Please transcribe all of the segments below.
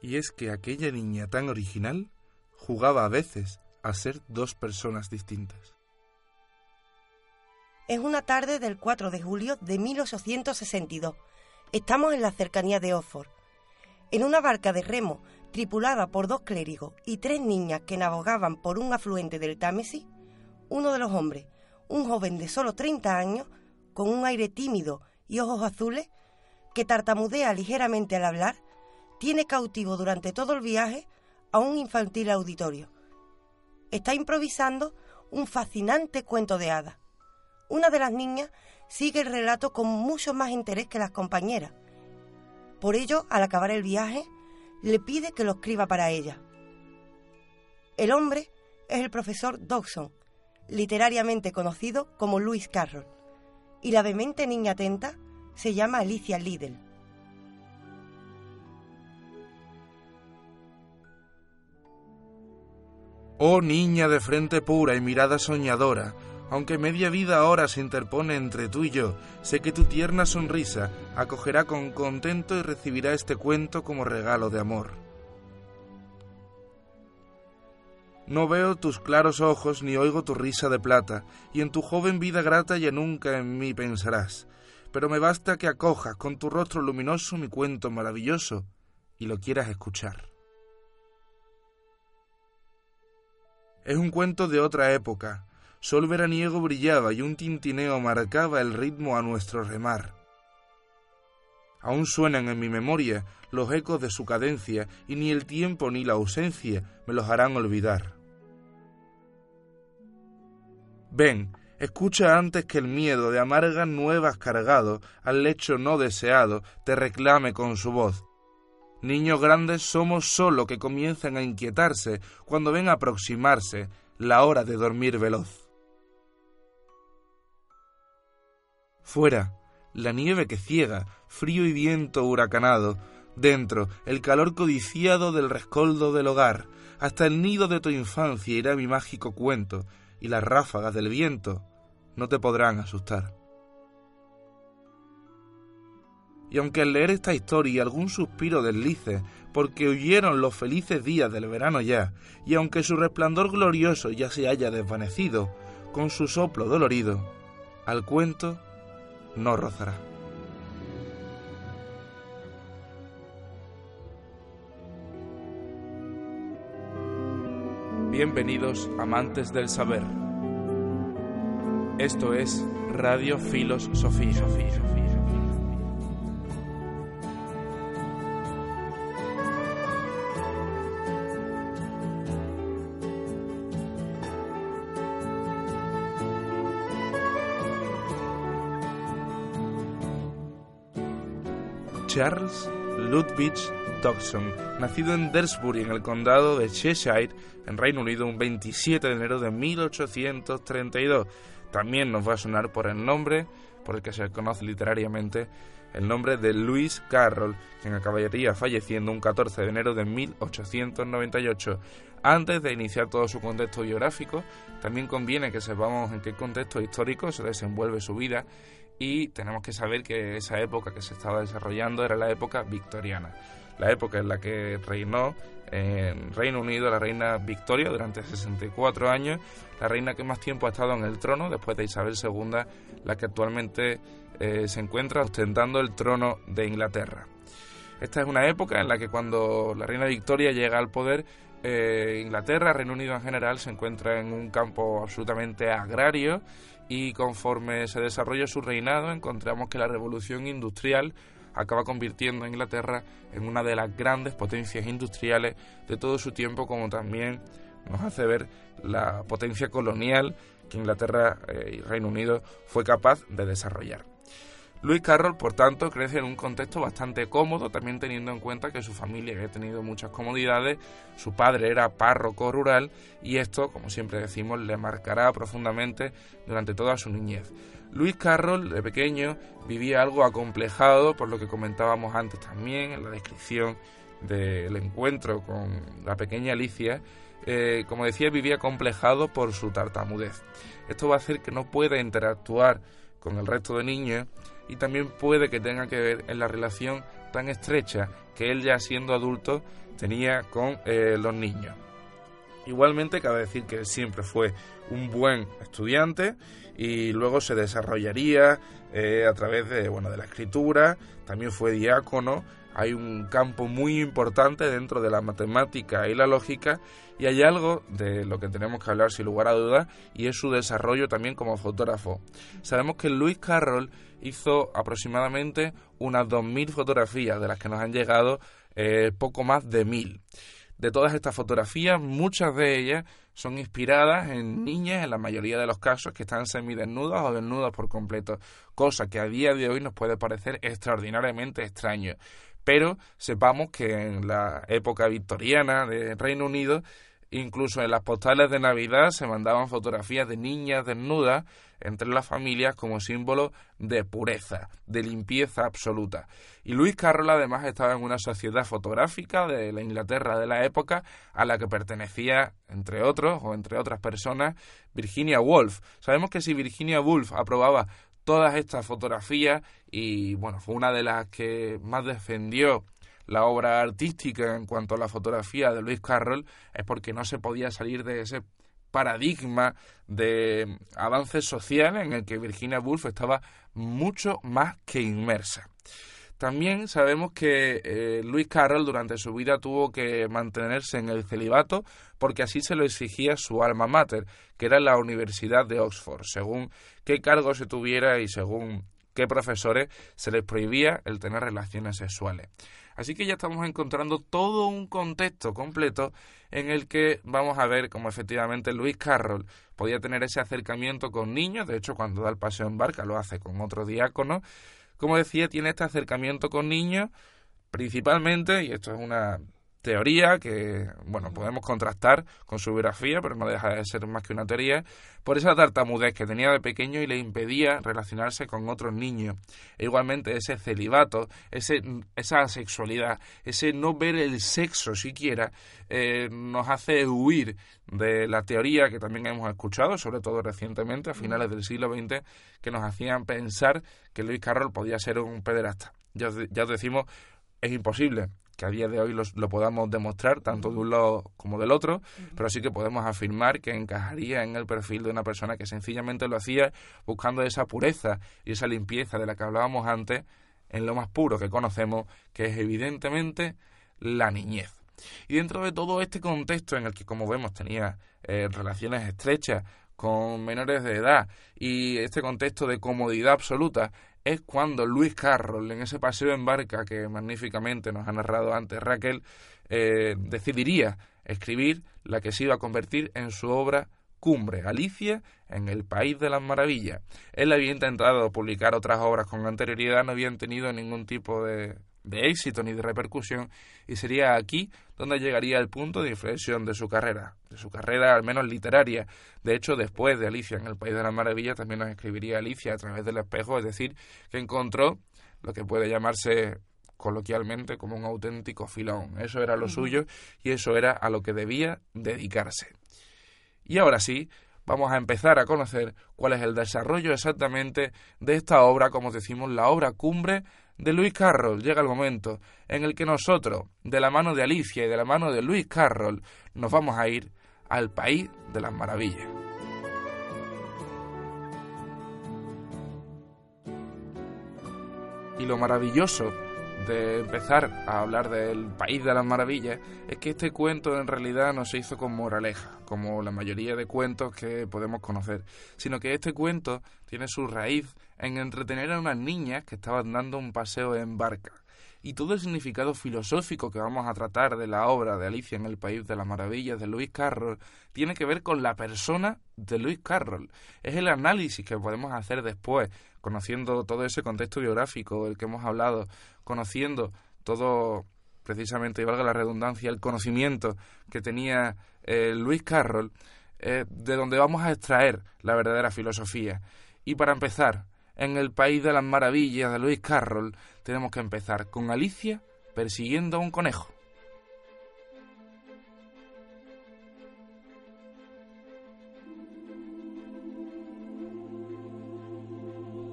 Y es que aquella niña tan original jugaba a veces a ser dos personas distintas. Es una tarde del 4 de julio de 1862. Estamos en la cercanía de Oxford. En una barca de remo tripulada por dos clérigos y tres niñas que navegaban por un afluente del Támesis, uno de los hombres, un joven de solo 30 años, con un aire tímido y ojos azules, que tartamudea ligeramente al hablar, tiene cautivo durante todo el viaje a un infantil auditorio. Está improvisando un fascinante cuento de hadas. Una de las niñas sigue el relato con mucho más interés que las compañeras. Por ello, al acabar el viaje, le pide que lo escriba para ella. El hombre es el profesor Dodson, literariamente conocido como Louis Carroll, y la demente niña atenta se llama Alicia Liddell. Oh niña de frente pura y mirada soñadora, aunque media vida ahora se interpone entre tú y yo, sé que tu tierna sonrisa acogerá con contento y recibirá este cuento como regalo de amor. No veo tus claros ojos ni oigo tu risa de plata, y en tu joven vida grata ya nunca en mí pensarás. Pero me basta que acojas con tu rostro luminoso mi cuento maravilloso y lo quieras escuchar. Es un cuento de otra época, Sol veraniego brillaba y un tintineo marcaba el ritmo a nuestro remar. Aún suenan en mi memoria los ecos de su cadencia y ni el tiempo ni la ausencia me los harán olvidar. Ven, escucha antes que el miedo de amargas nuevas cargado al lecho no deseado te reclame con su voz. Niños grandes somos solo que comienzan a inquietarse cuando ven aproximarse la hora de dormir veloz. Fuera, la nieve que ciega, frío y viento huracanado. Dentro, el calor codiciado del rescoldo del hogar. Hasta el nido de tu infancia irá mi mágico cuento, y las ráfagas del viento no te podrán asustar. Y aunque al leer esta historia algún suspiro deslice, porque huyeron los felices días del verano ya, y aunque su resplandor glorioso ya se haya desvanecido, con su soplo dolorido, al cuento no rozará. Bienvenidos amantes del saber. Esto es Radio Filos Sofía. Charles Ludwig Dodson, nacido en Dersbury, en el condado de Cheshire, en Reino Unido, un 27 de enero de 1832. También nos va a sonar por el nombre, por el que se conoce literariamente, el nombre de Louis Carroll, quien acabaría falleciendo un 14 de enero de 1898. Antes de iniciar todo su contexto biográfico, también conviene que sepamos en qué contexto histórico se desenvuelve su vida y tenemos que saber que esa época que se estaba desarrollando era la época victoriana, la época en la que reinó en Reino Unido la reina Victoria durante 64 años, la reina que más tiempo ha estado en el trono después de Isabel II, la que actualmente eh, se encuentra ostentando el trono de Inglaterra. Esta es una época en la que cuando la reina Victoria llega al poder, eh, Inglaterra, Reino Unido en general, se encuentra en un campo absolutamente agrario y conforme se desarrolla su reinado encontramos que la revolución industrial acaba convirtiendo a Inglaterra en una de las grandes potencias industriales de todo su tiempo, como también nos hace ver la potencia colonial que Inglaterra eh, y Reino Unido fue capaz de desarrollar. Louis Carroll, por tanto, crece en un contexto bastante cómodo, también teniendo en cuenta que su familia había tenido muchas comodidades, su padre era párroco rural y esto, como siempre decimos, le marcará profundamente durante toda su niñez. Louis Carroll, de pequeño, vivía algo acomplejado, por lo que comentábamos antes también en la descripción del encuentro con la pequeña Alicia, eh, como decía, vivía acomplejado por su tartamudez. Esto va a hacer que no pueda interactuar con el resto de niños y también puede que tenga que ver en la relación tan estrecha que él ya siendo adulto tenía con eh, los niños. Igualmente cabe decir que él siempre fue un buen estudiante y luego se desarrollaría eh, a través de, bueno, de la escritura, también fue diácono, hay un campo muy importante dentro de la matemática y la lógica y hay algo de lo que tenemos que hablar sin lugar a dudas y es su desarrollo también como fotógrafo. Sabemos que Luis Carroll hizo aproximadamente unas 2.000 fotografías de las que nos han llegado eh, poco más de 1.000. De todas estas fotografías, muchas de ellas son inspiradas en niñas, en la mayoría de los casos, que están semidesnudas o desnudas por completo, cosa que a día de hoy nos puede parecer extraordinariamente extraño. Pero sepamos que en la época victoriana de Reino Unido Incluso en las postales de Navidad se mandaban fotografías de niñas desnudas entre las familias como símbolo de pureza, de limpieza absoluta. Y Luis Carroll además estaba en una sociedad fotográfica de la Inglaterra de la época a la que pertenecía, entre otros, o entre otras personas, Virginia Woolf. Sabemos que si Virginia Woolf aprobaba todas estas fotografías y bueno, fue una de las que más defendió la obra artística en cuanto a la fotografía de Luis Carroll es porque no se podía salir de ese paradigma de avance social en el que Virginia Woolf estaba mucho más que inmersa. También sabemos que eh, Luis Carroll durante su vida tuvo que mantenerse en el celibato porque así se lo exigía su alma mater, que era la Universidad de Oxford, según qué cargo se tuviera y según qué profesores se les prohibía el tener relaciones sexuales. Así que ya estamos encontrando todo un contexto completo en el que vamos a ver cómo efectivamente Luis Carroll podía tener ese acercamiento con niños, de hecho cuando da el paseo en barca lo hace con otro diácono, como decía, tiene este acercamiento con niños principalmente, y esto es una teoría que, bueno, podemos contrastar con su biografía, pero no deja de ser más que una teoría, por esa tartamudez que tenía de pequeño y le impedía relacionarse con otros niños. E igualmente ese celibato, ese, esa sexualidad, ese no ver el sexo siquiera, eh, nos hace huir de la teoría que también hemos escuchado, sobre todo recientemente, a finales del siglo XX, que nos hacían pensar que Luis Carroll podía ser un pederasta. Ya, ya os decimos, es imposible que a día de hoy lo podamos demostrar tanto de un lado como del otro, pero sí que podemos afirmar que encajaría en el perfil de una persona que sencillamente lo hacía buscando esa pureza y esa limpieza de la que hablábamos antes en lo más puro que conocemos, que es evidentemente la niñez. Y dentro de todo este contexto en el que, como vemos, tenía eh, relaciones estrechas con menores de edad y este contexto de comodidad absoluta, es cuando Luis Carroll, en ese paseo en barca que magníficamente nos ha narrado antes Raquel, eh, decidiría escribir la que se iba a convertir en su obra cumbre, Alicia en el País de las Maravillas. Él había intentado publicar otras obras con anterioridad, no habían tenido ningún tipo de, de éxito ni de repercusión y sería aquí donde llegaría el punto de inflexión de su carrera, de su carrera al menos literaria. De hecho, después de Alicia en el País de las Maravillas también nos escribiría Alicia a través del espejo, es decir, que encontró lo que puede llamarse coloquialmente como un auténtico filón. Eso era lo suyo y eso era a lo que debía dedicarse. Y ahora sí, vamos a empezar a conocer cuál es el desarrollo exactamente de esta obra, como decimos, la obra cumbre de Luis Carroll. Llega el momento en el que nosotros, de la mano de Alicia y de la mano de Luis Carroll, nos vamos a ir al país de las maravillas. Y lo maravilloso de empezar a hablar del País de las Maravillas es que este cuento en realidad no se hizo con moraleja, como la mayoría de cuentos que podemos conocer, sino que este cuento tiene su raíz en entretener a unas niñas que estaban dando un paseo en barca. Y todo el significado filosófico que vamos a tratar de la obra de Alicia en el País de las Maravillas de Lewis Carroll tiene que ver con la persona de Lewis Carroll. Es el análisis que podemos hacer después, conociendo todo ese contexto biográfico del que hemos hablado, conociendo todo, precisamente, y valga la redundancia, el conocimiento que tenía eh, Lewis Carroll, eh, de donde vamos a extraer la verdadera filosofía. Y para empezar, en el País de las Maravillas de Lewis Carroll, tenemos que empezar con Alicia persiguiendo a un conejo.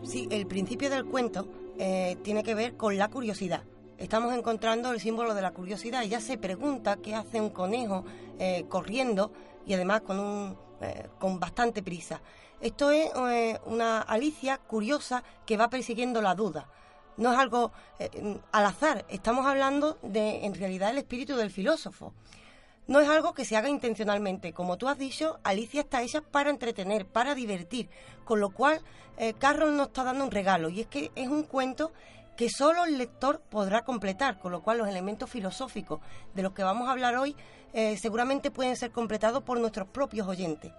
Sí, el principio del cuento eh, tiene que ver con la curiosidad. estamos encontrando el símbolo de la curiosidad. Ella se pregunta qué hace un conejo eh, corriendo y además con, un, eh, con bastante prisa. Esto es eh, una Alicia curiosa que va persiguiendo la duda. No es algo al azar, estamos hablando de, en realidad, el espíritu del filósofo. No es algo que se haga intencionalmente. Como tú has dicho, Alicia está hecha para entretener, para divertir, con lo cual Carroll nos está dando un regalo y es que es un cuento que solo el lector podrá completar, con lo cual los elementos filosóficos de los que vamos a hablar hoy eh, seguramente pueden ser completados por nuestros propios oyentes.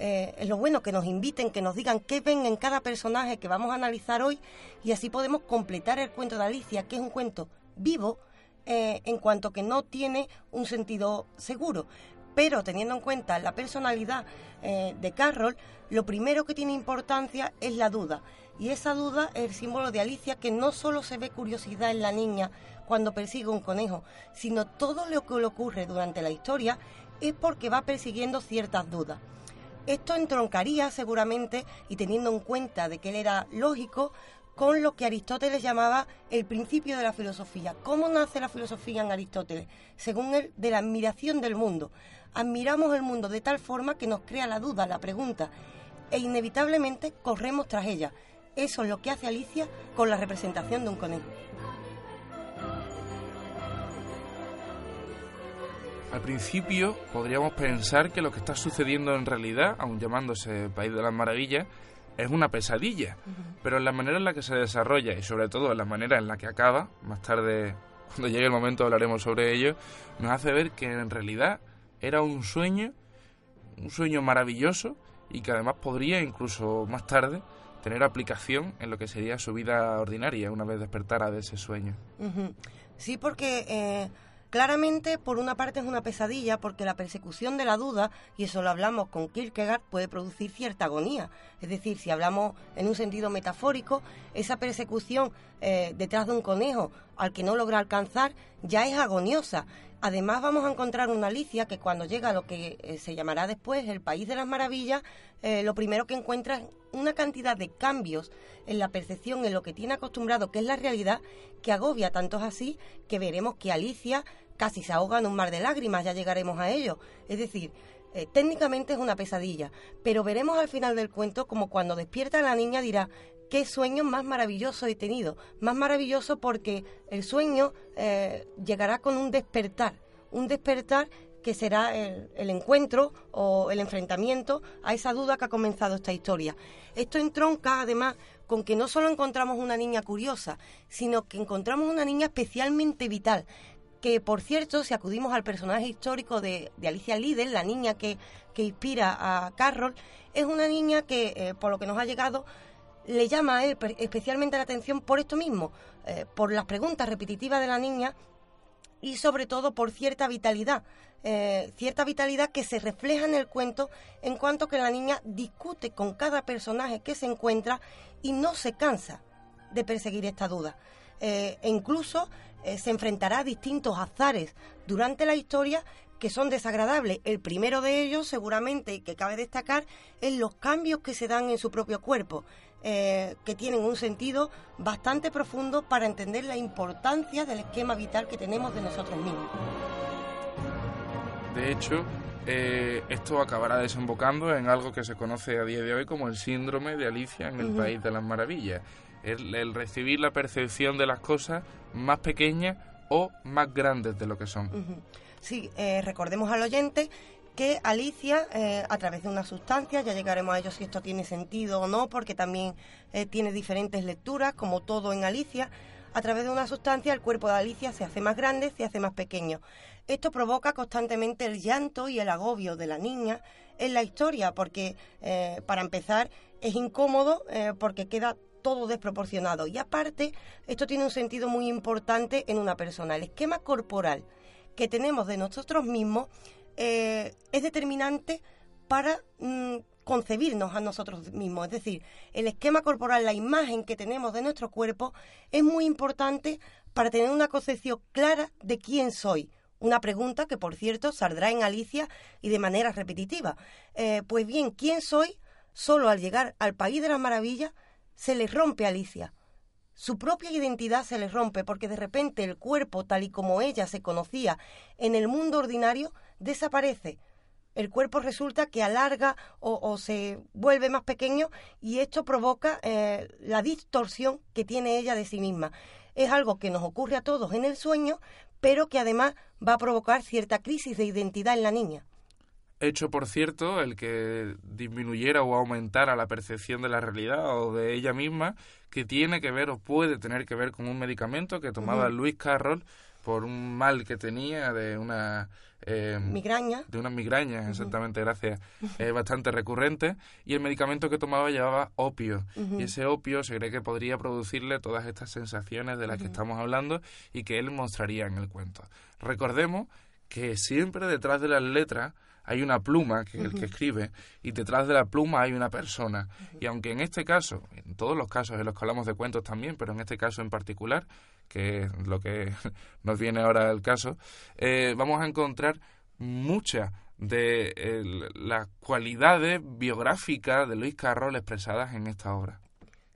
Eh, es lo bueno que nos inviten, que nos digan qué ven en cada personaje que vamos a analizar hoy y así podemos completar el cuento de Alicia, que es un cuento vivo eh, en cuanto que no tiene un sentido seguro. Pero teniendo en cuenta la personalidad de Carroll, lo primero que tiene importancia es la duda. Y esa duda es el símbolo de Alicia, que no solo se ve curiosidad en la niña cuando persigue un conejo, sino todo lo que le ocurre durante la historia es porque va persiguiendo ciertas dudas. Esto entroncaría seguramente, y teniendo en cuenta de que él era lógico, con lo que Aristóteles llamaba el principio de la filosofía. ¿Cómo nace la filosofía en Aristóteles? Según él, de la admiración del mundo. Admiramos el mundo de tal forma que nos crea la duda, la pregunta, e inevitablemente corremos tras ella. Eso es lo que hace Alicia con la representación de un conejo. Al principio podríamos pensar que lo que está sucediendo en realidad, aun llamándose País de las Maravillas, es una pesadilla, pero en la manera en la que se desarrolla y sobre todo en la manera en la que acaba, más tarde cuando llegue el momento hablaremos sobre ello, nos hace ver que en realidad era un sueño, un sueño maravilloso y que además podría incluso más tarde tener aplicación en lo que sería su vida ordinaria una vez despertara de ese sueño. Sí, porque eh, claramente por una parte es una pesadilla porque la persecución de la duda, y eso lo hablamos con Kierkegaard, puede producir cierta agonía. Es decir, si hablamos en un sentido metafórico, esa persecución eh, detrás de un conejo al que no logra alcanzar ya es agoniosa. Además vamos a encontrar una Alicia que cuando llega a lo que eh, se llamará después el País de las Maravillas, eh, lo primero que encuentra es una cantidad de cambios en la percepción, en lo que tiene acostumbrado, que es la realidad, que agobia tantos así que veremos que Alicia casi se ahoga en un mar de lágrimas, ya llegaremos a ello. Es decir, eh, técnicamente es una pesadilla, pero veremos al final del cuento como cuando despierta la niña dirá, qué sueño más maravilloso he tenido. Más maravilloso porque el sueño eh, llegará con un despertar, un despertar que será el, el, encuentro o el enfrentamiento a esa duda que ha comenzado esta historia. Esto entronca además con que no solo encontramos una niña curiosa, sino que encontramos una niña especialmente vital, que por cierto, si acudimos al personaje histórico de, Alicia Liddell, la niña que, inspira a Carroll, es una niña que, eh, por lo que nos ha llegado, le llama a él especialmente la atención por esto mismo, eh, por las preguntas repetitivas de la niña y sobre todo por cierta vitalidad, eh, cierta vitalidad que se refleja en el cuento en cuanto que la niña discute con cada personaje que se encuentra y no se cansa de perseguir esta duda. e incluso se enfrentará a distintos azares durante la historia que son desagradables. El primero de ellos, seguramente, que cabe destacar, es los cambios que se dan en su propio cuerpo. Eh, que tienen un sentido bastante profundo para entender la importancia del esquema vital que tenemos de nosotros mismos. De hecho, eh, esto acabará desembocando en algo que se conoce a día de hoy como el síndrome de Alicia en el País de las Maravillas. El, recibir la percepción de las cosas más pequeñas o más grandes de lo que son. Sí, eh, recordemos al oyente que Alicia, eh, a través de una sustancia, ya llegaremos a ello si esto tiene sentido o no, porque también eh, tiene diferentes lecturas, como todo en Alicia, a través de una sustancia el cuerpo de Alicia se hace más grande, se hace más pequeño. Esto provoca constantemente el llanto y el agobio de la niña en la historia, porque para empezar es incómodo porque queda todo desproporcionado. Y aparte, esto tiene un sentido muy importante en una persona. El esquema corporal que tenemos de nosotros mismos eh, es determinante para mm, concebirnos a nosotros mismos. Es decir, el esquema corporal, la imagen que tenemos de nuestro cuerpo es muy importante para tener una concepción clara de quién soy. Una pregunta que, por cierto, saldrá en Alicia y de manera repetitiva. Eh, pues bien, ¿quién soy? Solo al llegar al país de las maravillas se le rompe a Alicia. su propia identidad se le rompe porque de repente el cuerpo tal y como ella se conocía en el mundo ordinario desaparece. El cuerpo resulta que alarga o, se vuelve más pequeño y esto provoca eh, la distorsión que tiene ella de sí misma. Es algo que nos ocurre a todos en el sueño, pero que además va a provocar cierta crisis de identidad en la niña hecho, por cierto, el que disminuyera o aumentara la percepción de la realidad o de ella misma, que tiene que ver o puede tener que ver con un medicamento que tomaba Luis Carroll por un mal que tenía de una eh, migraña. de una migraña exactamente gracias. Eh, bastante recurrente. Y el medicamento que tomaba llevaba opio. Y ese opio se cree que podría producirle todas estas sensaciones de las que estamos hablando y que él mostraría en el cuento. Recordemos que siempre detrás de las letras hay una pluma, que es el que escribe, y detrás de la pluma hay una persona. Y aunque en este caso, en todos los casos en los que hablamos de cuentos también, pero en este caso en particular, que es lo que nos viene ahora el caso, eh, vamos a encontrar muchas de las cualidades biográficas de Luis Carroll expresadas en esta obra.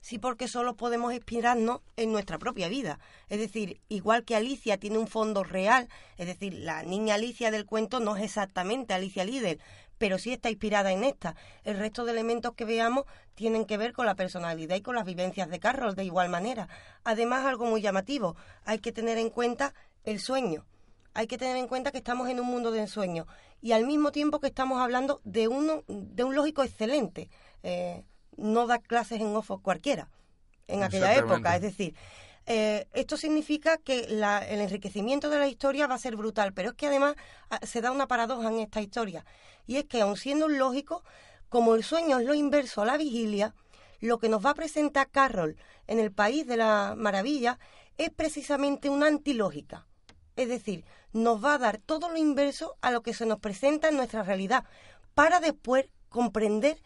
Sí, porque solo podemos inspirarnos en nuestra propia vida. Es decir, igual que Alicia tiene un fondo real, es decir, la niña Alicia del cuento no es exactamente Alicia Líder, pero sí está inspirada en esta. El resto de elementos que veamos tienen que ver con la personalidad y con las vivencias de Carroll de igual manera. Además, algo muy llamativo, hay que tener en cuenta el sueño. Hay que tener en cuenta que estamos en un mundo de ensueño y al mismo tiempo que estamos hablando de, uno, de un lógico excelente. Eh, no da clases en Oxford cualquiera en aquella época. Es decir, eh, esto significa que el enriquecimiento de la historia va a ser brutal, pero es que además ah, se da una paradoja en esta historia, y es que aun siendo lógico, como el sueño es lo inverso a la vigilia, lo que nos va a presentar Carroll en el País de la Maravilla es precisamente una antilógica. Es decir, nos va a dar todo lo inverso a lo que se nos presenta en nuestra realidad, para después comprender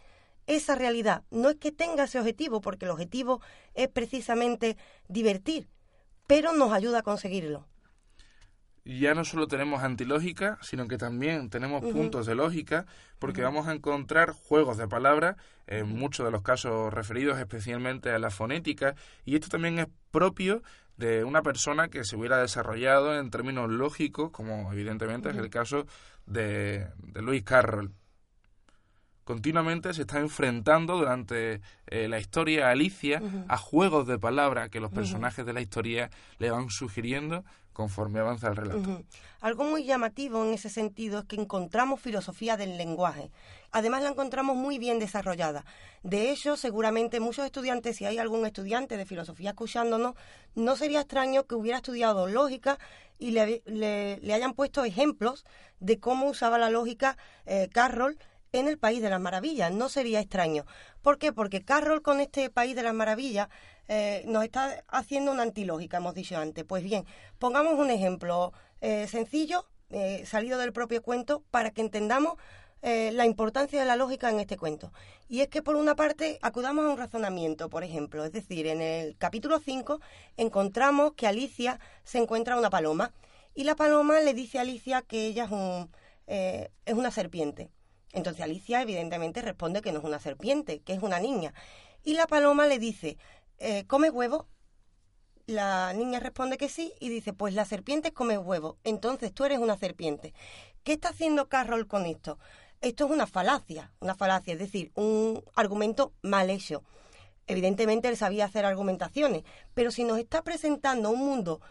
esa realidad. No es que tenga ese objetivo, porque el objetivo es precisamente divertir, pero nos ayuda a conseguirlo. Ya no solo tenemos antilógica, sino que también tenemos puntos de lógica, porque vamos a encontrar juegos de palabras, en muchos de los casos referidos especialmente a la fonética, y esto también es propio de una persona que se hubiera desarrollado en términos lógicos, como evidentemente es el caso de, de Lewis Carroll continuamente se está enfrentando durante eh, la historia Alicia a juegos de palabras que los personajes de la historia le van sugiriendo conforme avanza el relato. Algo muy llamativo en ese sentido es que encontramos filosofía del lenguaje. Además la encontramos muy bien desarrollada. De hecho, seguramente muchos estudiantes, si hay algún estudiante de filosofía escuchándonos, no sería extraño que hubiera estudiado lógica y le, le, hayan puesto ejemplos de cómo usaba la lógica eh, Carroll en el País de las Maravillas. No sería extraño. ¿Por qué? Porque Carroll con este País de las Maravillas eh, nos está haciendo una antilógica, hemos dicho antes. Pues bien, pongamos un ejemplo eh, sencillo, eh, salido del propio cuento, para que entendamos la importancia de la lógica en este cuento. Y es que, por una parte, acudamos a un razonamiento, por ejemplo. Es decir, en el capítulo 5 encontramos que Alicia se encuentra una paloma. Y la paloma le dice a Alicia que ella es, un, es una serpiente. Entonces Alicia evidentemente responde que no es una serpiente, que es una niña. Y la paloma le dice, eh, ¿come huevo? La niña responde que sí y dice, pues la serpiente come huevo, entonces tú eres una serpiente. ¿Qué está haciendo Carroll con esto? Esto es una falacia, una falacia, es decir, un argumento mal hecho. Evidentemente él sabía hacer argumentaciones, pero si nos está presentando un mundo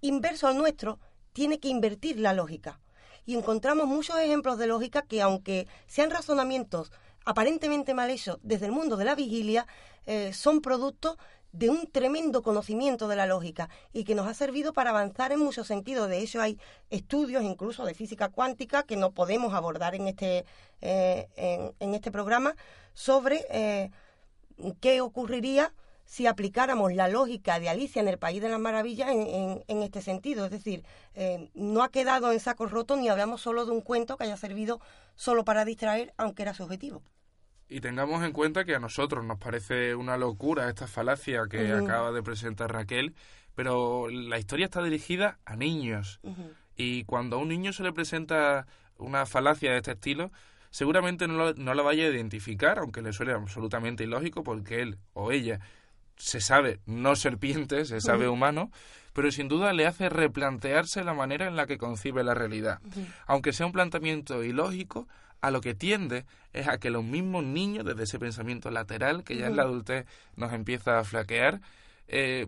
inverso al nuestro, tiene que invertir la lógica y encontramos muchos ejemplos de lógica que, aunque sean razonamientos aparentemente mal hechos desde el mundo de la vigilia, eh, son productos de un tremendo conocimiento de la lógica y que nos ha servido para avanzar en muchos sentidos. De hecho, hay estudios incluso de física cuántica que no podemos abordar en este, eh, en, este programa sobre eh, qué ocurriría si aplicáramos la lógica de Alicia en el País de las Maravillas en, este sentido. Es decir, eh, no ha quedado en saco roto ni hablamos solo de un cuento que haya servido solo para distraer, aunque era su objetivo. Y tengamos en cuenta que a nosotros nos parece una locura esta falacia que acaba de presentar Raquel, pero la historia está dirigida a niños. Y cuando a un niño se le presenta una falacia de este estilo, seguramente no, no la vaya a identificar, aunque le suene absolutamente ilógico, porque él o ella se sabe no serpiente, se sabe humano, pero sin duda le hace replantearse la manera en la que concibe la realidad. Aunque sea un planteamiento ilógico, a lo que tiende es a que los mismos niños, desde ese pensamiento lateral que ya en la adultez nos empieza a flaquear, eh,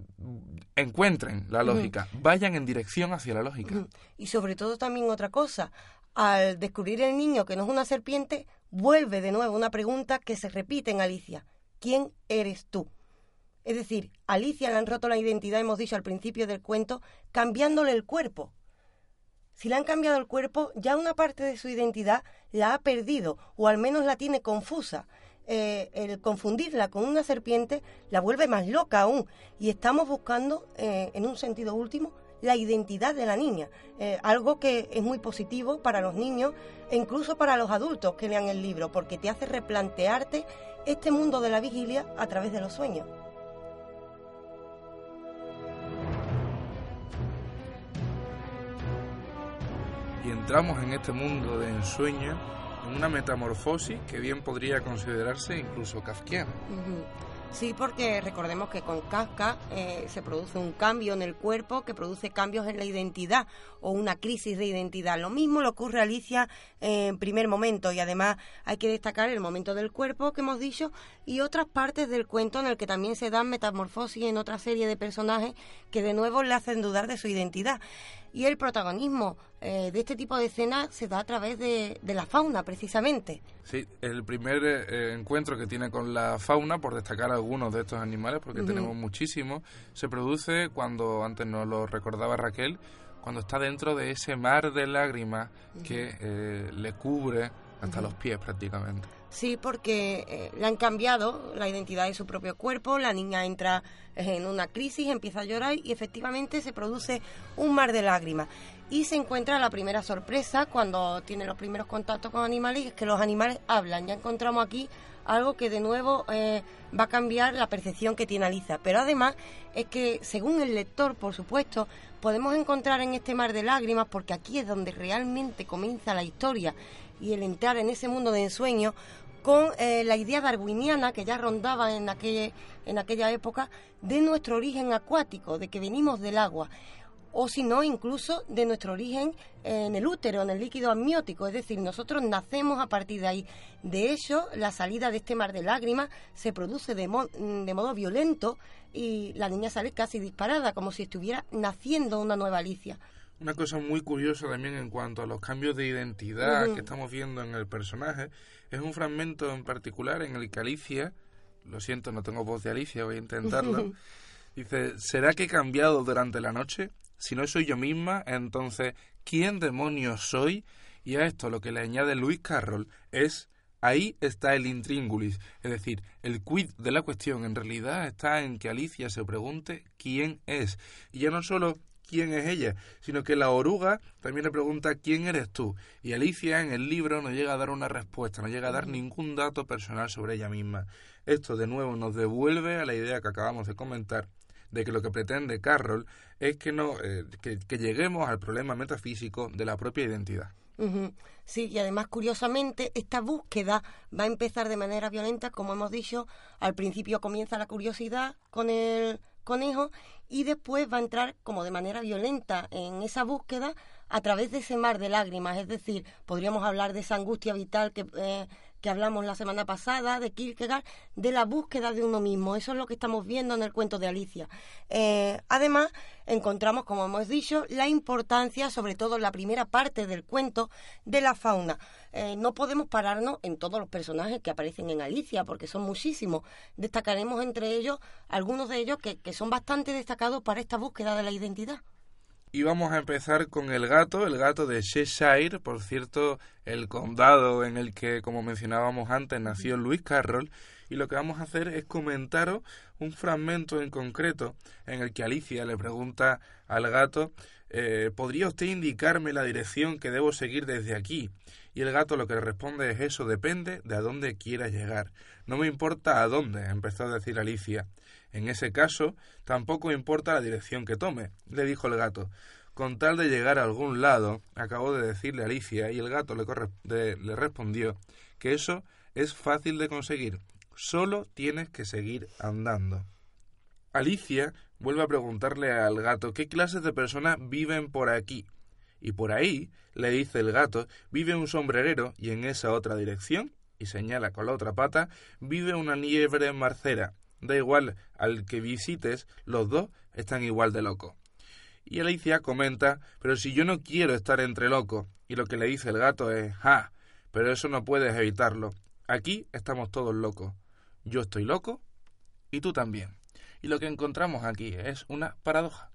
encuentren la lógica, vayan en dirección hacia la lógica. Y sobre todo también otra cosa, al descubrir el niño que no es una serpiente, vuelve de nuevo una pregunta que se repite en Alicia. ¿Quién eres tú? Es decir, a Alicia le han roto la identidad, hemos dicho al principio del cuento, cambiándole el cuerpo. Si le han cambiado el cuerpo, ya una parte de su identidad la ha perdido, o al menos la tiene confusa. Eh, el confundirla con una serpiente la vuelve más loca aún. Y estamos buscando, eh, en un sentido último, la identidad de la niña. Eh, algo que es muy positivo para los niños e incluso para los adultos que lean el libro, porque te hace replantearte este mundo de la vigilia a través de los sueños. Y entramos en este mundo de ensueño en una metamorfosis que bien podría considerarse incluso kafkiana. Sí, porque recordemos que con Kafka eh, se produce un cambio en el cuerpo que produce cambios en la identidad o una crisis de identidad. Lo mismo le ocurre a Alicia en primer momento y además hay que destacar el momento del cuerpo que hemos dicho y otras partes del cuento en el que también se dan metamorfosis en otra serie de personajes que de nuevo le hacen dudar de su identidad. Y el protagonismo eh, de este tipo de escenas se da a través de, la fauna, precisamente. Sí, el primer eh, encuentro que tiene con la fauna, por destacar algunos de estos animales, porque tenemos muchísimos, se produce cuando, antes nos lo recordaba Raquel, cuando está dentro de ese mar de lágrimas que eh, le cubre hasta los pies prácticamente. Sí, porque eh, le han cambiado la identidad de su propio cuerpo, la niña entra en una crisis, empieza a llorar y efectivamente se produce un mar de lágrimas. Y se encuentra la primera sorpresa cuando tiene los primeros contactos con animales, es que los animales hablan. Ya encontramos aquí algo que de nuevo eh, va a cambiar la percepción que tiene Alicia. Pero además es que, según el lector, por supuesto, podemos encontrar en este mar de lágrimas, porque aquí es donde realmente comienza la historia y el entrar en ese mundo de ensueño, con eh, la idea darwiniana que ya rondaba en, en aquella época de nuestro origen acuático, de que venimos del agua o si no, incluso de nuestro origen en el útero, en el líquido amniótico, es decir, nosotros nacemos a partir de ahí. De hecho, la salida de este mar de lágrimas se produce de, de modo violento y la niña sale casi disparada, como si estuviera naciendo una nueva Alicia. Una cosa muy curiosa también en cuanto a los cambios de identidad que estamos viendo en el personaje es un fragmento en particular en el que Alicia, lo siento, no tengo voz de Alicia, voy a intentarlo, dice, ¿será que he cambiado durante la noche? Si no soy yo misma, entonces, ¿quién demonios soy? Y a esto lo que le añade Luis Carroll es Ahí está el intríngulis, es decir, el quid de la cuestión en realidad está en que Alicia se pregunte quién es. Y ya no solo quién es ella, sino que la oruga también le pregunta quién eres tú. Y Alicia en el libro no llega a dar una respuesta, no llega a dar ningún dato personal sobre ella misma. Esto de nuevo nos devuelve a la idea que acabamos de comentar de que lo que pretende Carroll es que no eh, que, lleguemos al problema metafísico de la propia identidad. Sí, y además, curiosamente, esta búsqueda va a empezar de manera violenta, como hemos dicho. Al principio comienza la curiosidad con el conejo y después va a entrar como de manera violenta en esa búsqueda a través de ese mar de lágrimas. Es decir, podríamos hablar de esa angustia vital que, eh, que hablamos la semana pasada, de Kierkegaard, de la búsqueda de uno mismo. Eso es lo que estamos viendo en el cuento de Alicia. Eh, además, encontramos, como hemos dicho, la importancia, sobre todo en la primera parte del cuento, de la fauna. Eh, no podemos pararnos en todos los personajes que aparecen en Alicia, porque son muchísimos. Destacaremos entre ellos algunos de ellos que, que son bastante destacados para esta búsqueda de la identidad. Y vamos a empezar con el gato, el gato de Cheshire, por cierto, el condado en el que, como mencionábamos antes, nació Luis Carroll. Y lo que vamos a hacer es comentaros un fragmento en concreto en el que Alicia le pregunta al gato, eh, ¿podría usted indicarme la dirección que debo seguir desde aquí? Y el gato lo que le responde es eso depende de a dónde quiera llegar. No me importa a dónde, empezó a decir Alicia. En ese caso, tampoco importa la dirección que tome, le dijo el gato. Con tal de llegar a algún lado, acabó de decirle Alicia, y el gato le, le respondió que eso es fácil de conseguir, solo tienes que seguir andando. Alicia vuelve a preguntarle al gato qué clases de personas viven por aquí. Y por ahí, le dice el gato, vive un sombrerero y en esa otra dirección, y señala con la otra pata, vive una liebre marcera. Da igual al que visites, los dos están igual de locos. Y Alicia comenta, pero si yo no quiero estar entre locos, y lo que le dice el gato es, ah, pero eso no puedes evitarlo. Aquí estamos todos locos. Yo estoy loco y tú también. Y lo que encontramos aquí es una paradoja.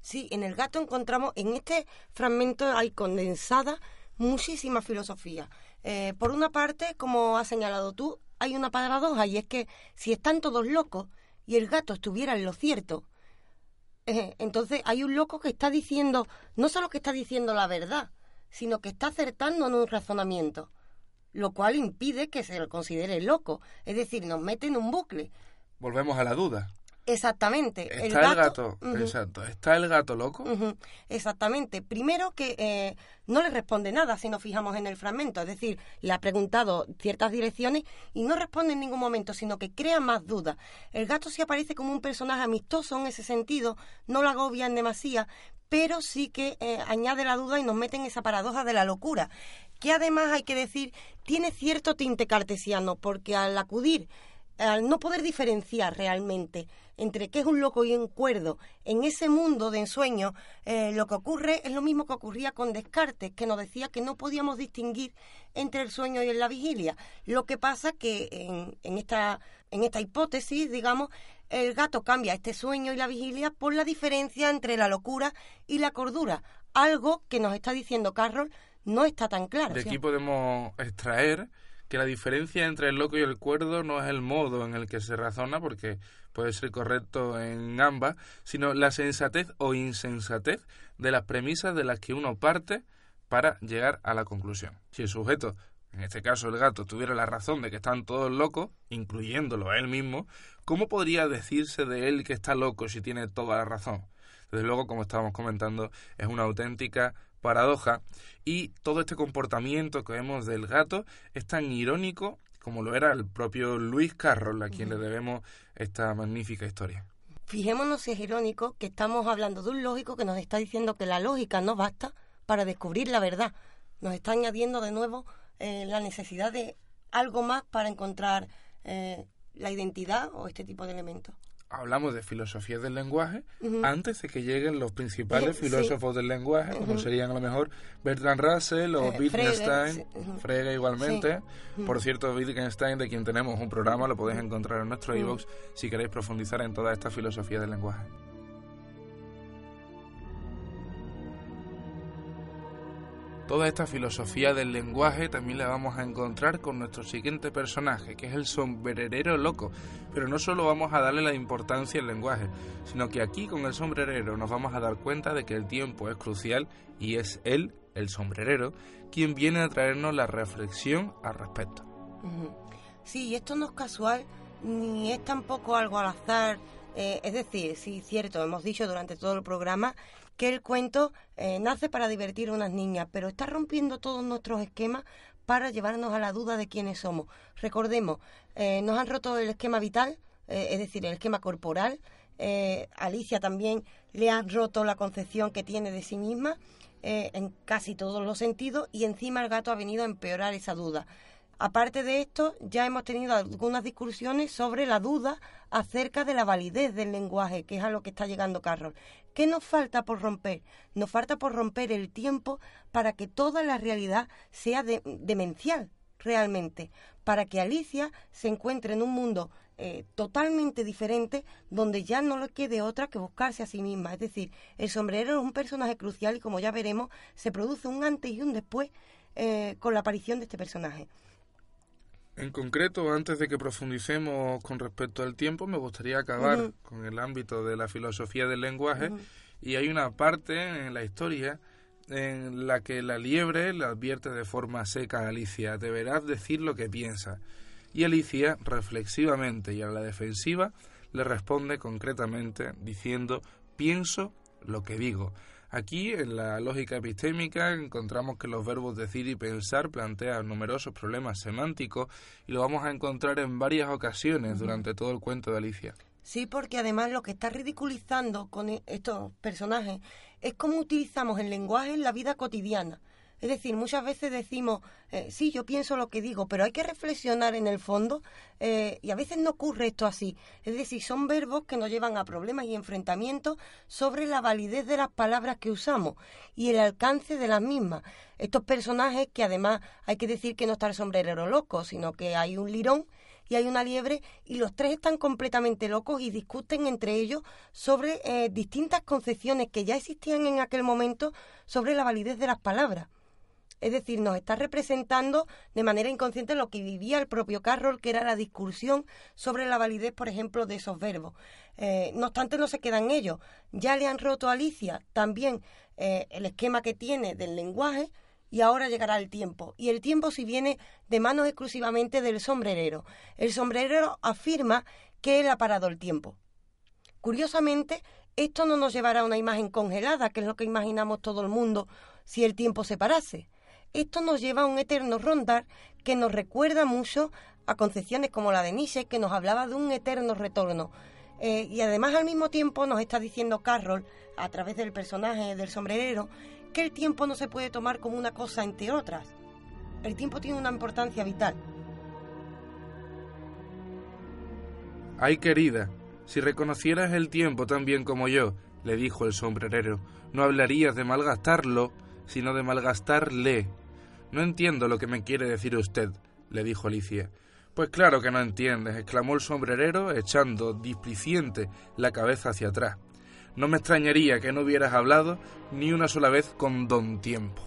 Sí, en el gato encontramos, en este fragmento hay condensada muchísima filosofía. Eh, por una parte, como has señalado tú, hay una paradoja y es que si están todos locos y el gato estuviera en lo cierto, eh, entonces hay un loco que está diciendo, no solo que está diciendo la verdad, sino que está acertando en un razonamiento, lo cual impide que se lo considere loco, es decir, nos mete en un bucle. Volvemos a la duda. Exactamente. Está el gato, exacto. ¿Está el gato loco? Exactamente. Primero que eh, no le responde nada si nos fijamos en el fragmento. Es decir, le ha preguntado ciertas direcciones y no responde en ningún momento, sino que crea más dudas. El gato sí aparece como un personaje amistoso en ese sentido, no lo agobia en demasía, pero sí que eh, añade la duda y nos mete en esa paradoja de la locura, que además hay que decir tiene cierto tinte cartesiano, porque al acudir, al no poder diferenciar realmente entre qué es un loco y un cuerdo, en ese mundo de ensueño, eh, lo que ocurre es lo mismo que ocurría con Descartes, que nos decía que no podíamos distinguir entre el sueño y la vigilia. Lo que pasa que en, en, esta, en esta hipótesis, digamos, el gato cambia este sueño y la vigilia por la diferencia entre la locura y la cordura, algo que nos está diciendo Carroll no está tan claro. De aquí podemos extraer que la diferencia entre el loco y el cuerdo no es el modo en el que se razona, porque puede ser correcto en ambas, sino la sensatez o insensatez de las premisas de las que uno parte para llegar a la conclusión. Si el sujeto, en este caso el gato, tuviera la razón de que están todos locos, incluyéndolo a él mismo, ¿cómo podría decirse de él que está loco si tiene toda la razón? Desde luego, como estábamos comentando, es una auténtica paradoja y todo este comportamiento que vemos del gato es tan irónico como lo era el propio Luis Carroll, a quien le debemos esta magnífica historia. Fijémonos si es irónico que estamos hablando de un lógico que nos está diciendo que la lógica no basta para descubrir la verdad. Nos está añadiendo de nuevo eh, la necesidad de algo más para encontrar eh, la identidad o este tipo de elementos hablamos de filosofía del lenguaje antes de que lleguen los principales filósofos del lenguaje, como serían a lo mejor Bertrand Russell o eh, Wittgenstein, Frege igualmente. Por cierto, Wittgenstein, de quien tenemos un programa, lo podéis encontrar en nuestro e si queréis profundizar en toda esta filosofía del lenguaje. Toda esta filosofía del lenguaje también la vamos a encontrar con nuestro siguiente personaje, que es el sombrerero loco. Pero no solo vamos a darle la importancia al lenguaje, sino que aquí con el sombrerero nos vamos a dar cuenta de que el tiempo es crucial y es él, el sombrerero, quien viene a traernos la reflexión al respecto. Sí, esto no es casual ni es tampoco algo al azar. Eh, es decir, sí, cierto, hemos dicho durante todo el programa que el cuento eh, nace para divertir a unas niñas, pero está rompiendo todos nuestros esquemas para llevarnos a la duda de quiénes somos. Recordemos, eh, nos han roto el esquema vital, eh, es decir, el esquema corporal. Alicia también le ha roto la concepción que tiene de sí misma en casi todos los sentidos y encima el gato ha venido a empeorar esa duda. Aparte de esto, ya hemos tenido algunas discusiones sobre la duda acerca de la validez del lenguaje, que es a lo que está llegando Carroll. ¿Qué nos falta por romper? Nos falta por romper el tiempo para que toda la realidad sea demencial, realmente, para que Alicia se encuentre en un mundo eh, totalmente diferente donde ya no le quede otra que buscarse a sí misma. Es decir, el sombrero es un personaje crucial y como ya veremos, se produce un antes y un después eh, con la aparición de este personaje. En concreto, antes de que profundicemos con respecto al tiempo, me gustaría acabar con el ámbito de la filosofía del lenguaje y hay una parte en la historia en la que la liebre le advierte de forma seca a Alicia, deberás decir lo que piensa. Y Alicia, reflexivamente y a la defensiva, le responde concretamente diciendo pienso lo que digo. Aquí, en la lógica epistémica, encontramos que los verbos decir y pensar plantean numerosos problemas semánticos y lo vamos a encontrar en varias ocasiones durante todo el cuento de Alicia. Sí, porque además lo que está ridiculizando con estos personajes es cómo utilizamos el lenguaje en la vida cotidiana. Es decir, muchas veces decimos, eh, sí, yo pienso lo que digo, pero hay que reflexionar en el fondo eh, y a veces no ocurre esto así. Es decir, son verbos que nos llevan a problemas y enfrentamientos sobre la validez de las palabras que usamos y el alcance de las mismas. Estos personajes que además hay que decir que no está el sombrerero loco, sino que hay un lirón y hay una liebre y los tres están completamente locos y discuten entre ellos sobre eh, distintas concepciones que ya existían en aquel momento sobre la validez de las palabras. Es decir, nos está representando de manera inconsciente lo que vivía el propio Carroll, que era la discusión sobre la validez, por ejemplo, de esos verbos. Eh, no obstante, no se quedan ellos. Ya le han roto a Alicia también eh, el esquema que tiene del lenguaje y ahora llegará el tiempo. Y el tiempo si viene de manos exclusivamente del sombrerero. El sombrerero afirma que él ha parado el tiempo. Curiosamente, esto no nos llevará a una imagen congelada, que es lo que imaginamos todo el mundo si el tiempo se parase. Esto nos lleva a un eterno rondar que nos recuerda mucho a concepciones como la de Nietzsche, que nos hablaba de un eterno retorno. Eh, y además al mismo tiempo nos está diciendo Carroll, a través del personaje del sombrerero, que el tiempo no se puede tomar como una cosa entre otras. El tiempo tiene una importancia vital. Ay, querida, si reconocieras el tiempo tan bien como yo, le dijo el sombrerero, no hablarías de malgastarlo, sino de malgastarle. No entiendo lo que me quiere decir usted, le dijo Alicia. Pues claro que no entiendes, exclamó el sombrerero, echando displiciente la cabeza hacia atrás. No me extrañaría que no hubieras hablado ni una sola vez con don Tiempo.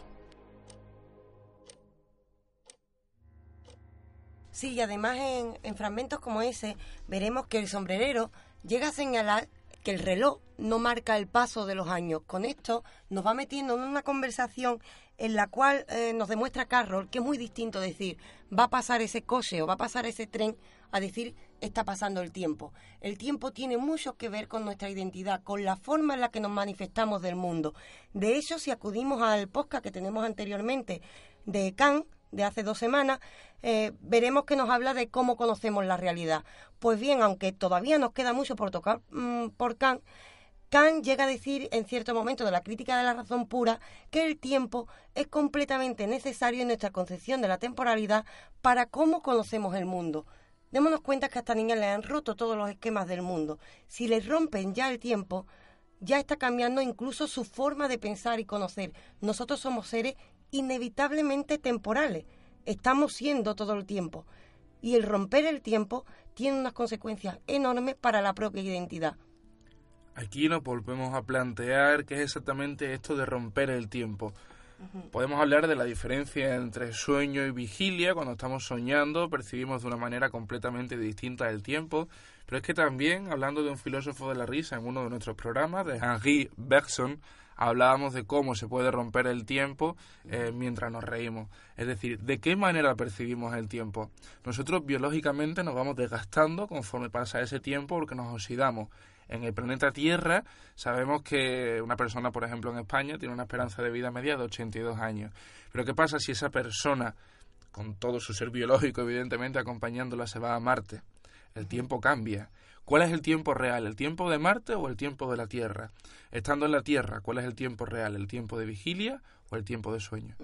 Sí, y además en, en fragmentos como ese veremos que el sombrerero llega a señalar que el reloj no marca el paso de los años. Con esto nos va metiendo en una conversación en la cual eh, nos demuestra Carroll que es muy distinto decir va a pasar ese coche o va a pasar ese tren a decir está pasando el tiempo. El tiempo tiene mucho que ver con nuestra identidad, con la forma en la que nos manifestamos del mundo. De hecho, si acudimos al podcast que tenemos anteriormente de Kant, de hace dos semanas, eh, veremos que nos habla de cómo conocemos la realidad. Pues bien, aunque todavía nos queda mucho por tocar mm, por Kant, Kant llega a decir en cierto momento de la crítica de la razón pura que el tiempo es completamente necesario en nuestra concepción de la temporalidad para cómo conocemos el mundo. Démonos cuenta que a esta niña le han roto todos los esquemas del mundo. Si le rompen ya el tiempo, ya está cambiando incluso su forma de pensar y conocer. Nosotros somos seres inevitablemente temporales. Estamos siendo todo el tiempo. Y el romper el tiempo tiene unas consecuencias enormes para la propia identidad. Aquí nos volvemos a plantear qué es exactamente esto de romper el tiempo. Podemos hablar de la diferencia entre sueño y vigilia. Cuando estamos soñando percibimos de una manera completamente distinta el tiempo. Pero es que también, hablando de un filósofo de la risa en uno de nuestros programas, de Henri Bergson, hablábamos de cómo se puede romper el tiempo eh, mientras nos reímos. Es decir, de qué manera percibimos el tiempo. Nosotros biológicamente nos vamos desgastando conforme pasa ese tiempo porque nos oxidamos. En el planeta Tierra sabemos que una persona, por ejemplo, en España tiene una esperanza de vida media de 82 años. Pero ¿qué pasa si esa persona, con todo su ser biológico, evidentemente, acompañándola, se va a Marte? El tiempo cambia. ¿Cuál es el tiempo real? ¿El tiempo de Marte o el tiempo de la Tierra? Estando en la Tierra, ¿cuál es el tiempo real? ¿El tiempo de vigilia o el tiempo de sueño?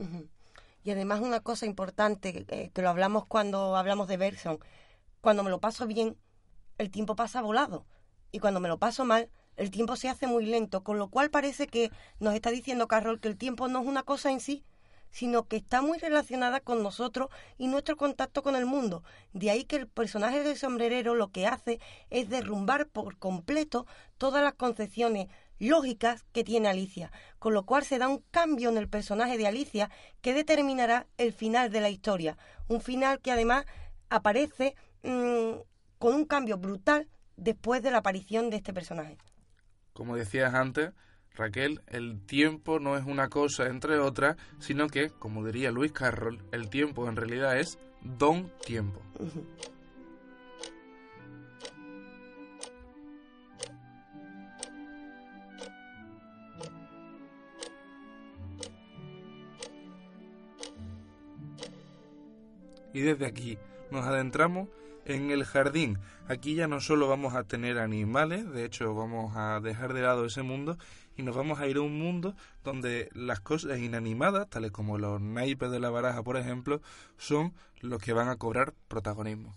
Y además una cosa importante, eh, que lo hablamos cuando hablamos de Bergson, cuando me lo paso bien, el tiempo pasa volado. Y cuando me lo paso mal, el tiempo se hace muy lento, con lo cual parece que nos está diciendo Carroll que el tiempo no es una cosa en sí, sino que está muy relacionada con nosotros y nuestro contacto con el mundo. De ahí que el personaje del sombrerero lo que hace es derrumbar por completo todas las concepciones lógicas que tiene Alicia, con lo cual se da un cambio en el personaje de Alicia que determinará el final de la historia, un final que además aparece mm, con un cambio brutal después de la aparición de este personaje. Como decías antes, Raquel, el tiempo no es una cosa entre otras, sino que, como diría Luis Carroll, el tiempo en realidad es don tiempo. Y desde aquí nos adentramos En el jardín, aquí ya no solo vamos a tener animales, de hecho vamos a dejar de lado ese mundo y nos vamos a ir a un mundo donde las cosas inanimadas, tales como los naipes de la baraja, por ejemplo, son los que van a cobrar protagonismo.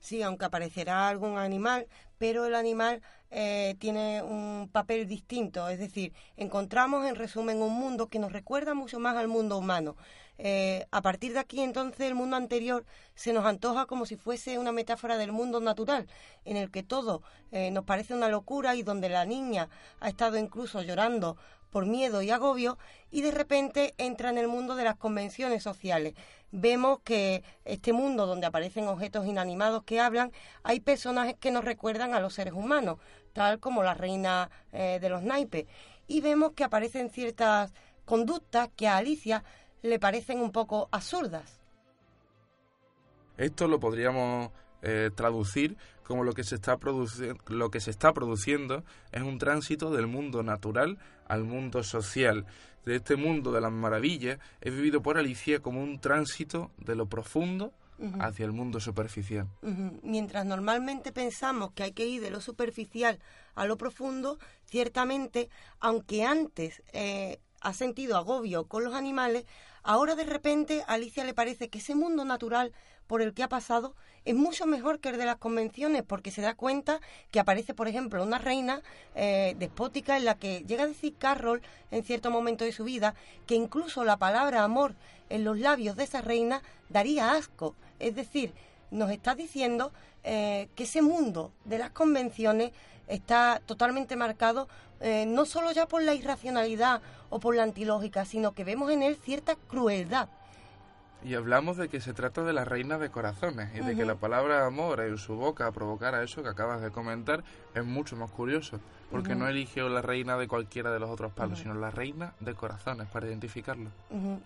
Sí, aunque aparecerá algún animal, pero el animal eh, tiene un papel distinto. Es decir, encontramos en resumen un mundo que nos recuerda mucho más al mundo humano. Eh, a partir de aquí, entonces, el mundo anterior se nos antoja como si fuese una metáfora del mundo natural, en el que todo eh, nos parece una locura y donde la niña ha estado incluso llorando por miedo y agobio y de repente entra en el mundo de las convenciones sociales. Vemos que este mundo donde aparecen objetos inanimados que hablan, hay personajes que nos recuerdan a los seres humanos, tal como la reina eh, de los naipes. Y vemos que aparecen ciertas conductas que a Alicia le parecen un poco absurdas. Esto lo podríamos eh, traducir como lo que se está lo que se está produciendo es un tránsito del mundo natural al mundo social. De este mundo de las maravillas he vivido por Alicia como un tránsito de lo profundo hacia el mundo superficial. Mientras normalmente pensamos que hay que ir de lo superficial a lo profundo, ciertamente, aunque antes eh, ha sentido agobio con los animales, ahora de repente a Alicia le parece que ese mundo natural por el que ha pasado es mucho mejor que el de las convenciones porque se da cuenta que aparece, por ejemplo, una reina eh, despótica en la que llega a decir Carroll en cierto momento de su vida que incluso la palabra amor en los labios de esa reina daría asco. Es decir, nos está diciendo eh, que ese mundo de las convenciones está totalmente marcado eh, no solo ya por la irracionalidad o por la antilógica, sino que vemos en él cierta crueldad. Y hablamos de que se trata de la reina de corazones y de que la palabra amor en su boca provocara eso que acabas de comentar es mucho más curioso, porque no eligió la reina de cualquiera de los otros palos, sino la reina de corazones para identificarlo.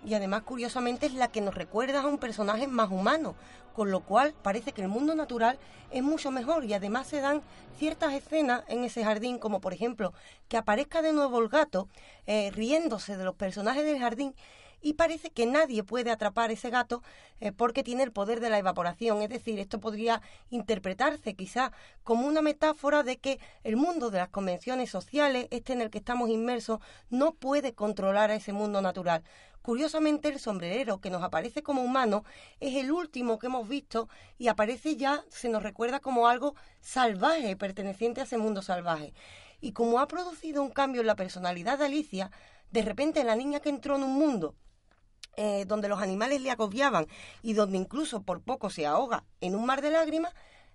Y además, curiosamente, es la que nos recuerda a un personaje más humano, con lo cual parece que el mundo natural es mucho mejor y además se dan ciertas escenas en ese jardín, como por ejemplo que aparezca de nuevo el gato eh, riéndose de los personajes del jardín y parece que nadie puede atrapar ese gato eh, porque tiene el poder de la evaporación. Es decir, esto podría interpretarse quizá como una metáfora de que el mundo de las convenciones sociales, este en el que estamos inmersos, no puede controlar a ese mundo natural. Curiosamente, el sombrerero que nos aparece como humano es el último que hemos visto y aparece ya, se nos recuerda como algo salvaje, perteneciente a ese mundo salvaje. Y como ha producido un cambio en la personalidad de Alicia, de repente la niña que entró en un mundo eh, donde los animales le agobiaban y donde incluso por poco se ahoga en un mar de lágrimas,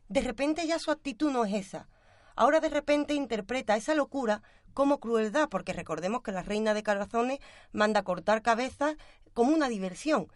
de repente ya su actitud no es esa. Ahora de repente interpreta esa locura como crueldad, porque recordemos que la reina de corazones manda cortar cabezas como una diversión.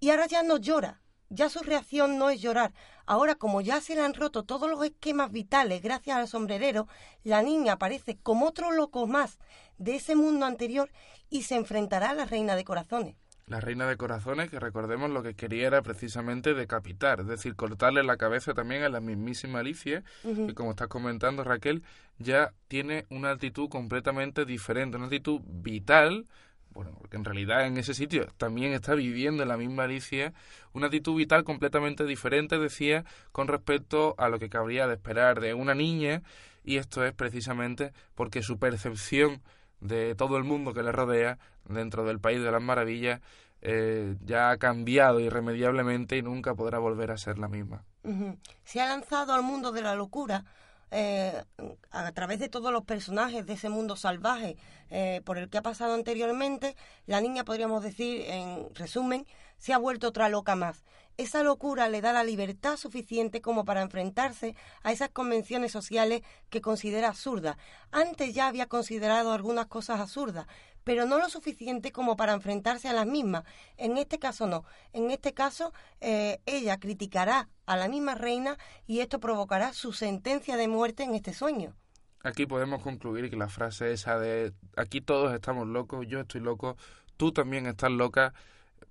Y ahora ya no llora, ya su reacción no es llorar. Ahora, como ya se le han roto todos los esquemas vitales gracias al sombrerero, la niña aparece como otro loco más de ese mundo anterior y se enfrentará a la reina de corazones. La reina de corazones, que recordemos lo que quería era precisamente decapitar, es decir, cortarle la cabeza también a la mismísima Alicia, que como estás comentando Raquel, ya tiene una actitud completamente diferente, una actitud vital, bueno, porque en realidad en ese sitio también está viviendo la misma Alicia, una actitud vital completamente diferente, decía, con respecto a lo que cabría de esperar de una niña, y esto es precisamente porque su percepción de todo el mundo que le rodea dentro del país de las maravillas eh, ya ha cambiado irremediablemente y nunca podrá volver a ser la misma. Se ha lanzado al mundo de la locura eh, a través de todos los personajes de ese mundo salvaje eh, por el que ha pasado anteriormente, la niña, podríamos decir, en resumen, se ha vuelto otra loca más. Esa locura le da la libertad suficiente como para enfrentarse a esas convenciones sociales que considera absurdas. Antes ya había considerado algunas cosas absurdas, pero no lo suficiente como para enfrentarse a las mismas. En este caso no. En este caso eh, ella criticará a la misma reina y esto provocará su sentencia de muerte en este sueño. Aquí podemos concluir que la frase esa de aquí todos estamos locos, yo estoy loco, tú también estás loca,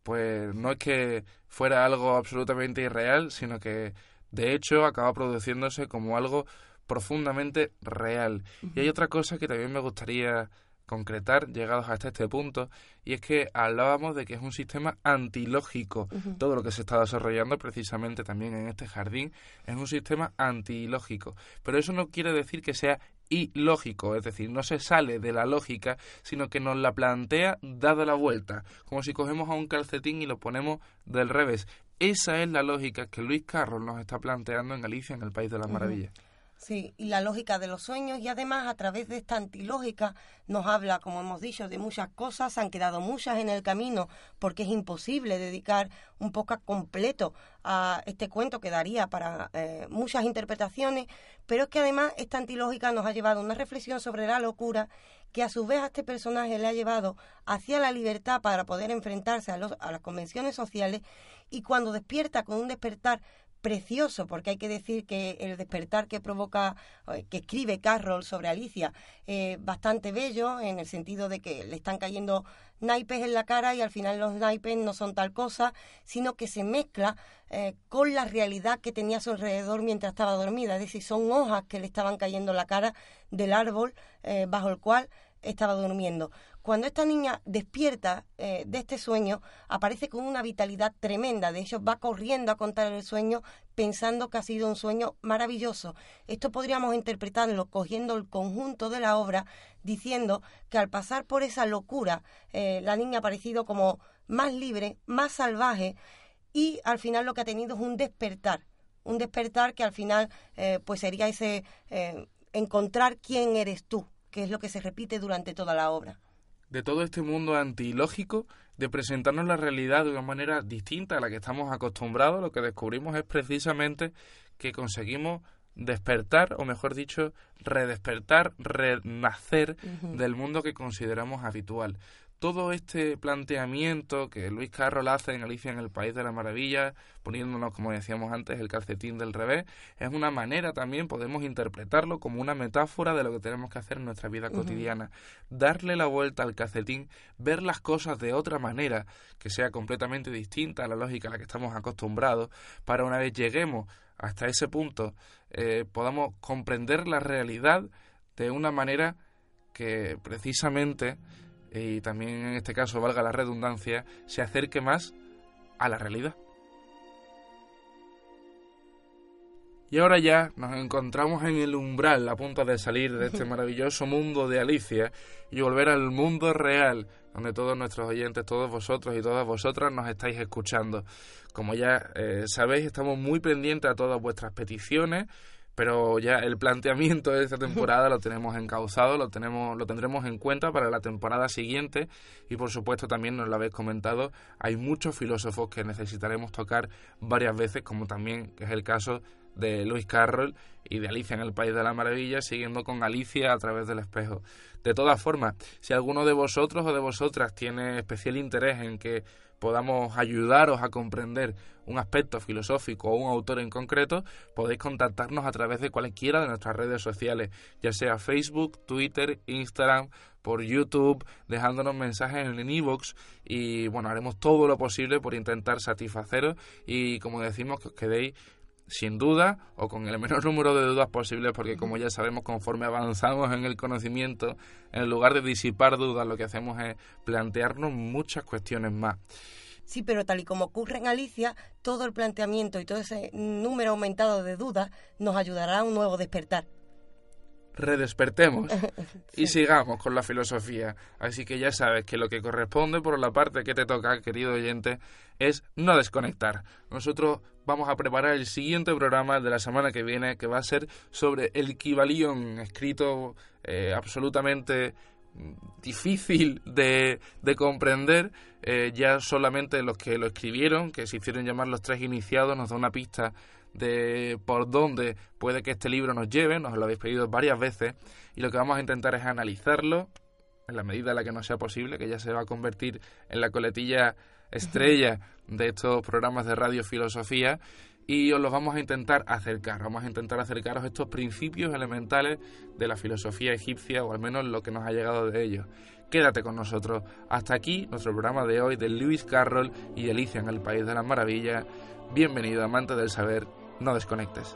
pues no es que fuera algo absolutamente irreal, sino que de hecho acaba produciéndose como algo profundamente real. Y hay otra cosa que también me gustaría concretar llegados hasta este punto y es que hablábamos de que es un sistema antilógico. Todo lo que se está desarrollando precisamente también en este jardín es un sistema antilógico. Pero eso no quiere decir que sea ilógico, es decir, no se sale de la lógica, sino que nos la plantea dada la vuelta, como si cogemos a un calcetín y lo ponemos del revés. Esa es la lógica que Luis Carroll nos está planteando en Alicia en el País de las Maravillas. Sí, y la lógica de los sueños y además a través de esta antilógica nos habla, como hemos dicho, de muchas cosas, han quedado muchas en el camino porque es imposible dedicar un poco completo a este cuento que daría para eh, muchas interpretaciones, pero es que además esta antilógica nos ha llevado a una reflexión sobre la locura que a su vez a este personaje le ha llevado hacia la libertad para poder enfrentarse a, a las convenciones sociales y cuando despierta con un despertar precioso, porque hay que decir que el despertar que provoca, eh, que escribe Carroll sobre Alicia, es bastante bello, en el sentido de que le están cayendo naipes en la cara y al final los naipes no son tal cosa, sino que se mezcla eh, con la realidad que tenía a su alrededor mientras estaba dormida, es decir, son hojas que le estaban cayendo en la cara del árbol eh, bajo el cual estaba durmiendo. Cuando esta niña despierta eh, de este sueño, aparece con una vitalidad tremenda. De hecho, va corriendo a contar el sueño pensando que ha sido un sueño maravilloso. Esto podríamos interpretarlo cogiendo el conjunto de la obra, diciendo que al pasar por esa locura, eh, la niña ha parecido como más libre, más salvaje, y al final lo que ha tenido es un despertar. Un despertar que al final eh, pues sería ese encontrar quién eres tú, que es lo que se repite durante toda la obra. De todo este mundo antilógico, de presentarnos la realidad de una manera distinta a la que estamos acostumbrados, lo que descubrimos es precisamente que conseguimos despertar, o mejor dicho, redespertar, renacer del mundo que consideramos habitual todo este planteamiento que Luis Carroll hace en Alicia en el País de la Maravilla, poniéndonos, como decíamos antes, el calcetín del revés, es una manera también, podemos interpretarlo como una metáfora de lo que tenemos que hacer en nuestra vida cotidiana. Darle la vuelta al calcetín, ver las cosas de otra manera, que sea completamente distinta a la lógica a la que estamos acostumbrados, para una vez lleguemos hasta ese punto, eh, podamos comprender la realidad de una manera que precisamente y también en este caso, valga la redundancia, se acerque más a la realidad. Y ahora ya nos encontramos en el umbral, a punto de salir de este maravilloso mundo de Alicia y volver al mundo real, donde todos nuestros oyentes, todos vosotros y todas vosotras nos estáis escuchando. Como ya eh, sabéis, estamos muy pendientes a todas vuestras peticiones pero ya el planteamiento de esta temporada lo tenemos encauzado, lo tenemos, lo tendremos en cuenta para la temporada siguiente y por supuesto también nos lo habéis comentado, hay muchos filósofos que necesitaremos tocar varias veces, como también es el caso de Lewis Carroll y de Alicia en el País de la Maravilla, siguiendo con Alicia a través del espejo. De todas formas, si alguno de vosotros o de vosotras tiene especial interés en que podamos ayudaros a comprender un aspecto filosófico o un autor en concreto, podéis contactarnos a través de cualquiera de nuestras redes sociales, ya sea Facebook, Twitter, Instagram, por YouTube, dejándonos mensajes en iVoox y bueno, haremos todo lo posible por intentar satisfaceros y como decimos que os quedéis sin duda o con el menor número de dudas posibles, porque como ya sabemos, conforme avanzamos en el conocimiento, en lugar de disipar dudas, lo que hacemos es plantearnos muchas cuestiones más. Sí, pero tal y como ocurre en Alicia, todo el planteamiento y todo ese número aumentado de dudas nos ayudará a un nuevo despertar redespertemos y sigamos con la filosofía. Así que ya sabes que lo que corresponde por la parte que te toca, querido oyente, es no desconectar. Nosotros vamos a preparar el siguiente programa de la semana que viene, que va a ser sobre el Kibalión, escrito eh, absolutamente difícil de, de comprender. Eh, ya solamente los que lo escribieron, que se hicieron llamar los tres iniciados, nos da una pista de por dónde puede que este libro nos lleve, nos lo habéis pedido varias veces, y lo que vamos a intentar es analizarlo en la medida en la que no sea posible, que ya se va a convertir en la coletilla estrella de estos programas de radio filosofía y os los vamos a intentar acercar, vamos a intentar acercaros estos principios elementales de la filosofía egipcia o al menos lo que nos ha llegado de ellos. Quédate con nosotros. Hasta aquí nuestro programa de hoy de Lewis Carroll y Alicia en el País de las Maravillas. Bienvenido, amante del saber no desconectes.